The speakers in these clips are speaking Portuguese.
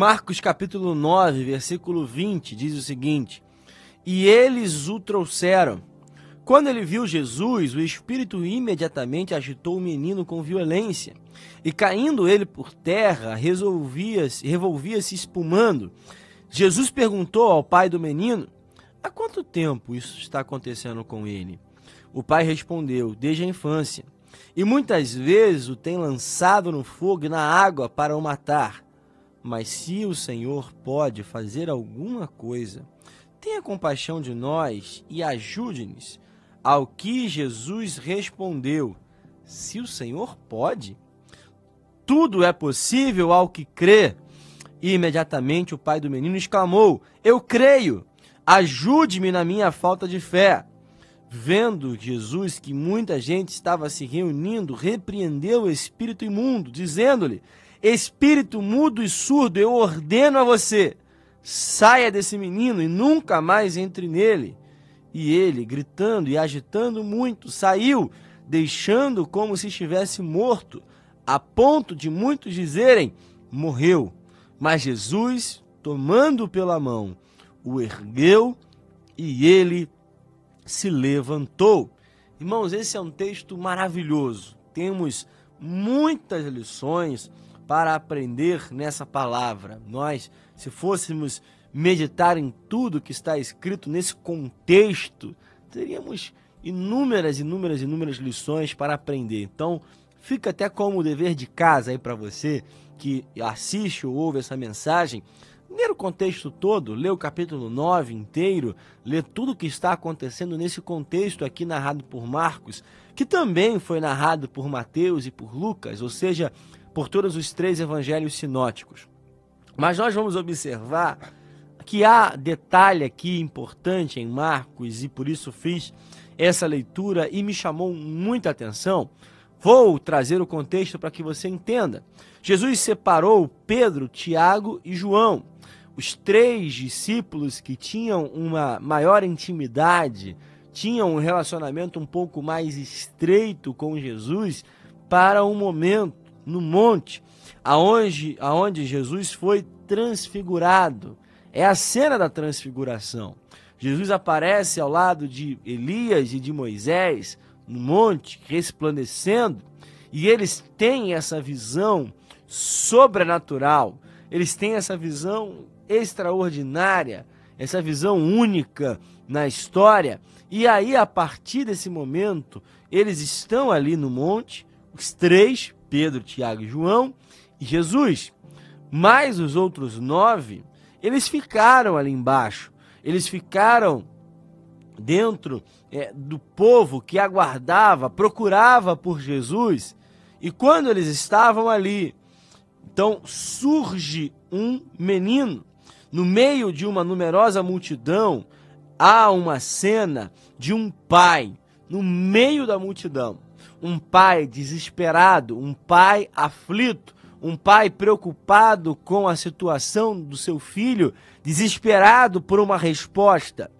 Marcos capítulo 9, versículo 20, diz o seguinte: E eles o trouxeram. Quando ele viu Jesus, o espírito imediatamente agitou o menino com violência, e caindo ele por terra, resolvia-se, revolvia-se espumando. Jesus perguntou ao pai do menino: Há quanto tempo isso está acontecendo com ele? O pai respondeu: Desde a infância. E muitas vezes o tem lançado no fogo e na água para o matar. Mas se o Senhor pode fazer alguma coisa, tenha compaixão de nós e ajude-nos. Ao que Jesus respondeu: Se o Senhor pode, tudo é possível ao que crê. E imediatamente o pai do menino exclamou: Eu creio, ajude-me na minha falta de fé. Vendo Jesus que muita gente estava se reunindo, repreendeu o espírito imundo, dizendo-lhe: Espírito mudo e surdo, eu ordeno a você, saia desse menino e nunca mais entre nele. E ele, gritando e agitando muito, saiu, deixando como se estivesse morto, a ponto de muitos dizerem: morreu. Mas Jesus, tomando pela mão, o ergueu e ele se levantou. Irmãos, esse é um texto maravilhoso. Temos muitas lições para aprender nessa palavra. Nós, se fôssemos meditar em tudo que está escrito nesse contexto, teríamos inúmeras, inúmeras, inúmeras lições para aprender. Então, fica até como dever de casa aí para você que assiste ou ouve essa mensagem, ler o contexto todo, ler o capítulo 9 inteiro, ler tudo o que está acontecendo nesse contexto aqui narrado por Marcos, que também foi narrado por Mateus e por Lucas, ou seja, por todos os três evangelhos sinóticos. Mas nós vamos observar que há detalhe aqui importante em Marcos e por isso fiz essa leitura e me chamou muita atenção. Vou trazer o contexto para que você entenda. Jesus separou Pedro, Tiago e João, os três discípulos que tinham uma maior intimidade, tinham um relacionamento um pouco mais estreito com Jesus, para um momento no monte, aonde, aonde Jesus foi transfigurado. É a cena da transfiguração. Jesus aparece ao lado de Elias e de Moisés no monte, resplandecendo, e eles têm essa visão sobrenatural, eles têm essa visão extraordinária, essa visão única na história. E aí, a partir desse momento, eles estão ali no monte, os três, Pedro, Tiago e João, e Jesus. Mais os outros nove, eles ficaram ali embaixo. Eles ficaram dentro é, do povo que aguardava, procurava por Jesus. E quando eles estavam ali, então surge um menino. No meio de uma numerosa multidão, há uma cena de um pai no meio da multidão um pai desesperado, um pai aflito, um pai preocupado com a situação do seu filho, desesperado por uma resposta.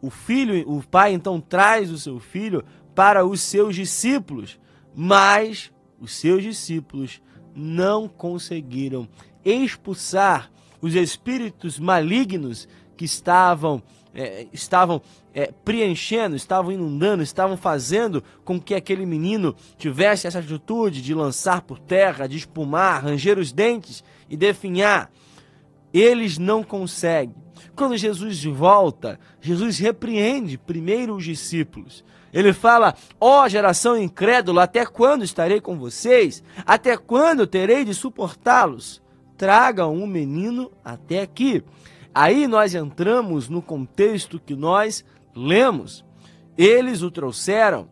O filho, o pai então traz o seu filho para os seus discípulos, mas os seus discípulos não conseguiram expulsar os espíritos malignos que estavam é, estavam é, preenchendo, estavam inundando, estavam fazendo com que aquele menino tivesse essa atitude de lançar por terra, de espumar, ranger os dentes e definhar. Eles não conseguem. Quando Jesus volta, Jesus repreende primeiro os discípulos. Ele fala: Ó oh, geração incrédula, até quando estarei com vocês? Até quando terei de suportá-los? Tragam um menino até aqui. Aí nós entramos no contexto que nós lemos. Eles o trouxeram.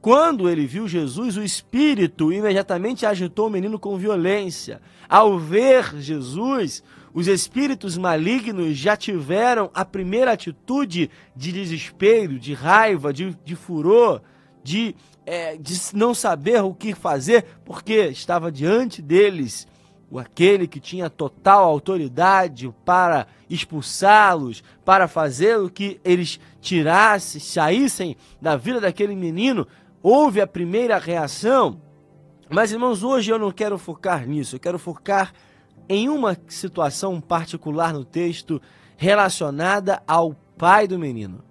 Quando ele viu Jesus, o espírito imediatamente agitou o menino com violência. Ao ver Jesus, os espíritos malignos já tiveram a primeira atitude de desespero, de raiva, de, de furor, de, é, de não saber o que fazer, porque estava diante deles o aquele que tinha total autoridade para expulsá-los, para fazer o que eles tirassem, saíssem da vida daquele menino, houve a primeira reação. Mas, irmãos, hoje eu não quero focar nisso, eu quero focar em uma situação particular no texto relacionada ao pai do menino.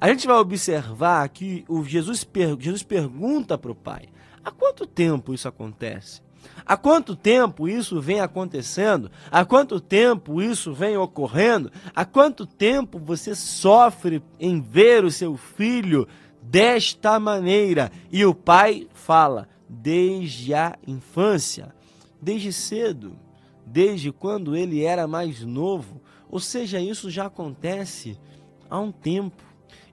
A gente vai observar que o Jesus, Jesus pergunta para o pai: há quanto tempo isso acontece? Há quanto tempo isso vem acontecendo? Há quanto tempo isso vem ocorrendo? Há quanto tempo você sofre em ver o seu filho desta maneira? E o pai fala: desde a infância, desde cedo, desde quando ele era mais novo. Ou seja, isso já acontece há um tempo.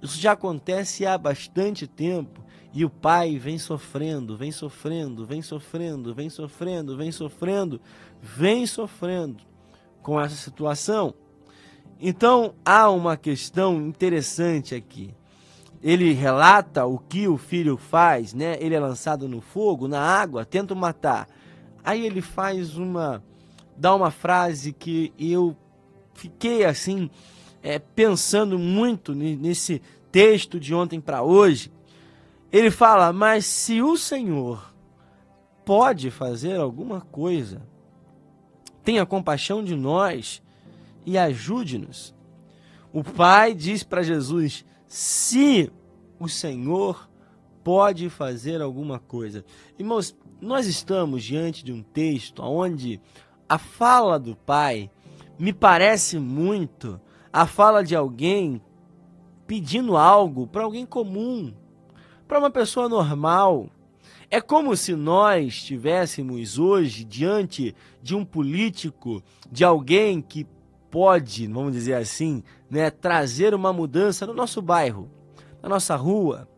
Isso já acontece há bastante tempo. E o pai vem sofrendo, vem sofrendo, vem sofrendo, vem sofrendo, vem sofrendo, vem sofrendo com essa situação. Então há uma questão interessante aqui. Ele relata o que o filho faz, né? Ele é lançado no fogo, na água, tenta matar. Aí ele faz uma dá uma frase que eu fiquei assim é, pensando muito nesse texto de ontem para hoje ele fala: Mas se o Senhor pode fazer alguma coisa, tenha compaixão de nós e ajude-nos. O Pai diz para Jesus: Se o Senhor pode fazer alguma coisa. Irmãos, nós estamos diante de um texto onde a fala do Pai me parece muito a fala de alguém pedindo algo para alguém comum, para uma pessoa normal. É como se nós estivéssemos hoje diante de um político, de alguém que pode, vamos dizer assim, né, trazer uma mudança no nosso bairro, na nossa rua.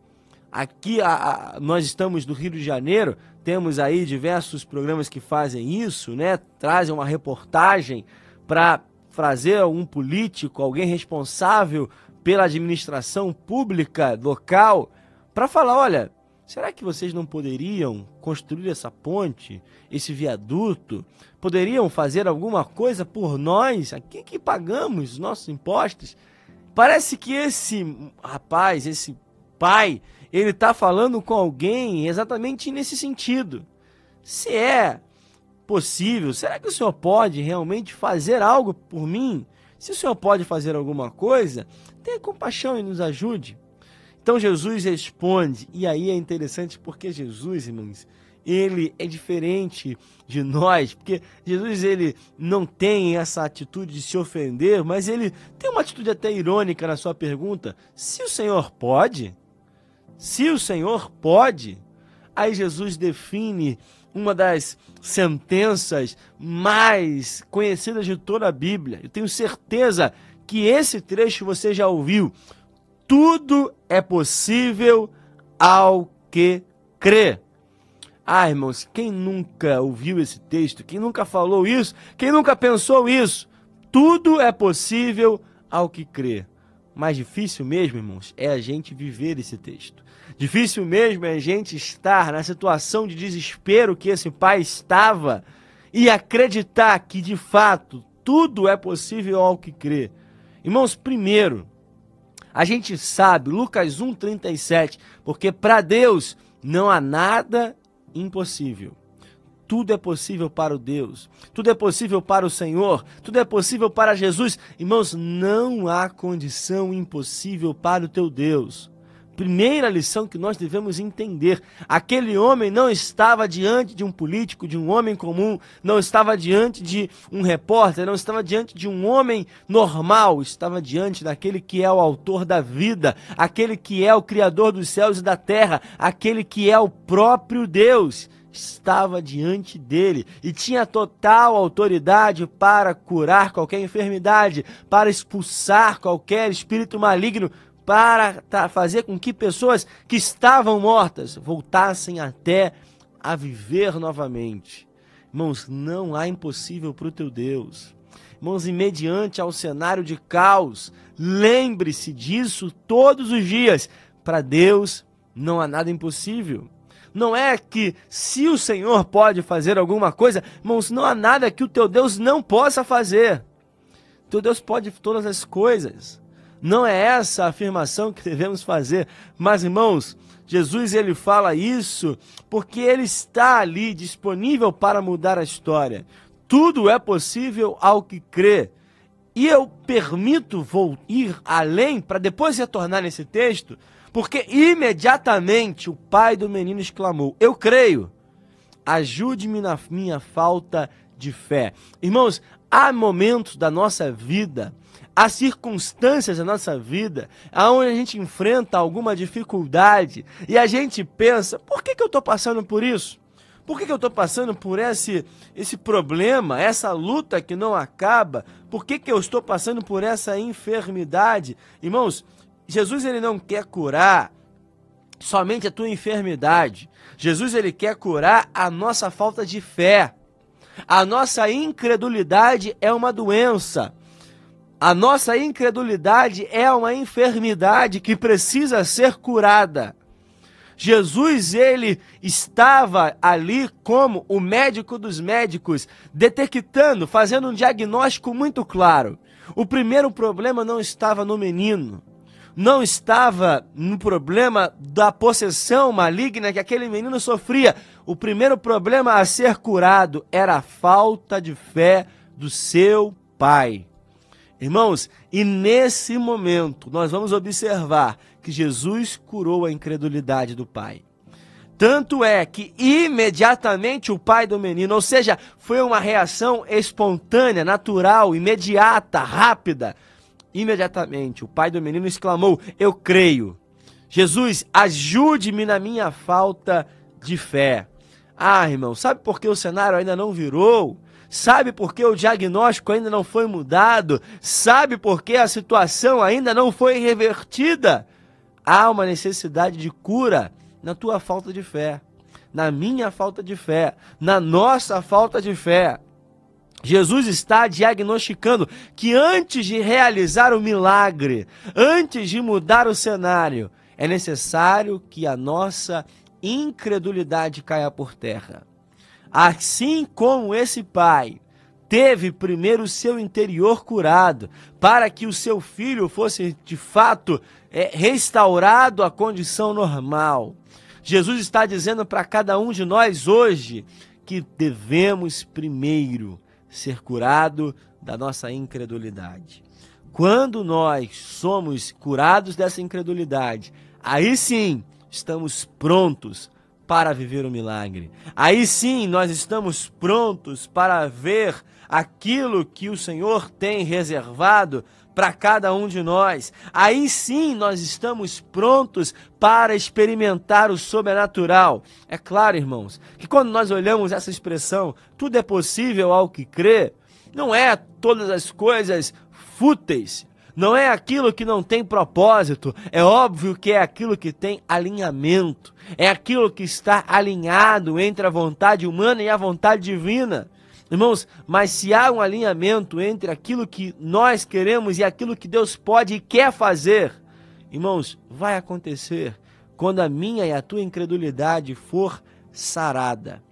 Aqui a, a, nós estamos no Rio de Janeiro, temos aí diversos programas que fazem isso, né? Trazem uma reportagem para trazer algum político, alguém responsável pela administração pública local para falar: olha, será que vocês não poderiam construir essa ponte, esse viaduto? Poderiam fazer alguma coisa por nós, aqui que pagamos nossos impostos? Parece que esse rapaz, esse pai, ele está falando com alguém exatamente nesse sentido. Se é possível, será que o senhor pode realmente fazer algo por mim? Se o senhor pode fazer alguma coisa, tenha compaixão e nos ajude. Então Jesus responde, e aí é interessante porque Jesus, irmãos, ele é diferente de nós, porque Jesus ele não tem essa atitude de se ofender, mas ele tem uma atitude até irônica na sua pergunta: se o Senhor pode, se o Senhor pode, aí Jesus define uma das sentenças mais conhecidas de toda a Bíblia. Eu tenho certeza que esse trecho você já ouviu tudo é possível ao que crê. Ah, irmãos, quem nunca ouviu esse texto, quem nunca falou isso, quem nunca pensou isso? Tudo é possível ao que crê. Mais difícil mesmo, irmãos, é a gente viver esse texto. Difícil mesmo é a gente estar na situação de desespero que esse pai estava e acreditar que de fato tudo é possível ao que crê. Irmãos, primeiro, a gente sabe, Lucas 1,37, porque para Deus não há nada impossível. Tudo é possível para o Deus, tudo é possível para o Senhor, tudo é possível para Jesus. Irmãos, não há condição impossível para o teu Deus primeira lição que nós devemos entender: aquele homem não estava diante de um político, de um homem comum, não estava diante de um repórter, não estava diante de um homem normal, estava diante daquele que é o autor da vida, aquele que é o criador dos céus e da terra, aquele que é o próprio Deus. Estava diante dele e tinha total autoridade para curar qualquer enfermidade, para expulsar qualquer espírito maligno, para fazer com que pessoas que estavam mortas voltassem até a viver novamente. Irmãos, não há impossível para o teu Deus. Irmãos, e mediante ao cenário de caos, lembre-se disso todos os dias. Para Deus não há nada impossível. Não é que se o Senhor pode fazer alguma coisa, irmãos, não há nada que o teu Deus não possa fazer. Teu Deus pode todas as coisas. Não é essa a afirmação que devemos fazer, mas irmãos, Jesus ele fala isso porque ele está ali disponível para mudar a história. Tudo é possível ao que crê. E eu permito vou ir além para depois retornar nesse texto, porque imediatamente o pai do menino exclamou: Eu creio, ajude-me na minha falta de fé. Irmãos, há momentos da nossa vida, há circunstâncias da nossa vida, onde a gente enfrenta alguma dificuldade e a gente pensa: por que, que eu estou passando por isso? Por que, que eu estou passando por esse, esse problema, essa luta que não acaba? Por que, que eu estou passando por essa enfermidade? Irmãos, Jesus ele não quer curar somente a tua enfermidade. Jesus ele quer curar a nossa falta de fé. A nossa incredulidade é uma doença. A nossa incredulidade é uma enfermidade que precisa ser curada. Jesus ele estava ali como o médico dos médicos, detectando, fazendo um diagnóstico muito claro. O primeiro problema não estava no menino, não estava no problema da possessão maligna que aquele menino sofria. O primeiro problema a ser curado era a falta de fé do seu pai. Irmãos, e nesse momento nós vamos observar que Jesus curou a incredulidade do pai. Tanto é que imediatamente o pai do menino, ou seja, foi uma reação espontânea, natural, imediata, rápida. Imediatamente o pai do menino exclamou: Eu creio. Jesus, ajude-me na minha falta de fé. Ah, irmão, sabe por que o cenário ainda não virou? Sabe por que o diagnóstico ainda não foi mudado? Sabe por que a situação ainda não foi revertida? Há uma necessidade de cura na tua falta de fé, na minha falta de fé, na nossa falta de fé. Jesus está diagnosticando que antes de realizar o milagre, antes de mudar o cenário, é necessário que a nossa incredulidade caia por terra. Assim como esse pai teve primeiro o seu interior curado, para que o seu filho fosse de fato é, restaurado à condição normal. Jesus está dizendo para cada um de nós hoje que devemos primeiro ser curado da nossa incredulidade. Quando nós somos curados dessa incredulidade, aí sim estamos prontos para viver o milagre. Aí sim nós estamos prontos para ver aquilo que o Senhor tem reservado para cada um de nós. Aí sim nós estamos prontos para experimentar o sobrenatural. É claro, irmãos, que quando nós olhamos essa expressão, tudo é possível ao que crê, não é todas as coisas fúteis, não é aquilo que não tem propósito, é óbvio que é aquilo que tem alinhamento, é aquilo que está alinhado entre a vontade humana e a vontade divina. Irmãos, mas se há um alinhamento entre aquilo que nós queremos e aquilo que Deus pode e quer fazer, irmãos, vai acontecer quando a minha e a tua incredulidade for sarada.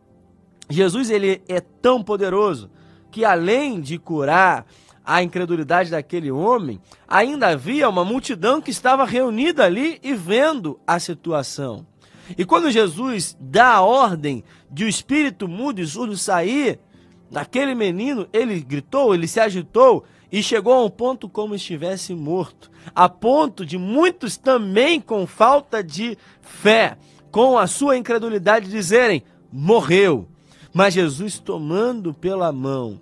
Jesus ele é tão poderoso que além de curar a incredulidade daquele homem, ainda havia uma multidão que estava reunida ali e vendo a situação. E quando Jesus dá a ordem de o espírito mudo e surdo sair daquele menino, ele gritou, ele se agitou e chegou a um ponto como estivesse morto, a ponto de muitos também com falta de fé, com a sua incredulidade dizerem: morreu. Mas Jesus tomando pela mão,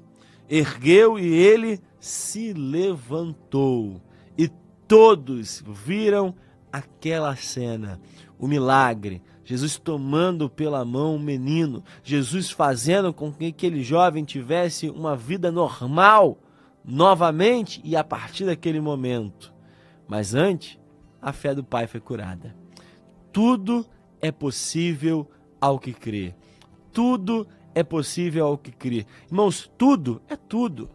ergueu e ele se levantou e todos viram aquela cena, o milagre. Jesus tomando pela mão o menino, Jesus fazendo com que aquele jovem tivesse uma vida normal novamente e a partir daquele momento. Mas antes, a fé do pai foi curada. Tudo é possível ao que crê. Tudo é possível ao que crê. Irmãos, tudo é tudo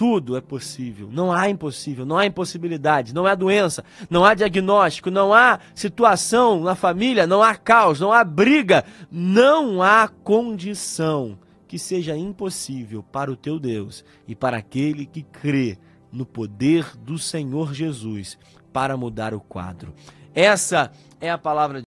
tudo é possível. Não há impossível, não há impossibilidade, não há doença, não há diagnóstico, não há situação na família, não há caos, não há briga, não há condição que seja impossível para o teu Deus e para aquele que crê no poder do Senhor Jesus para mudar o quadro. Essa é a palavra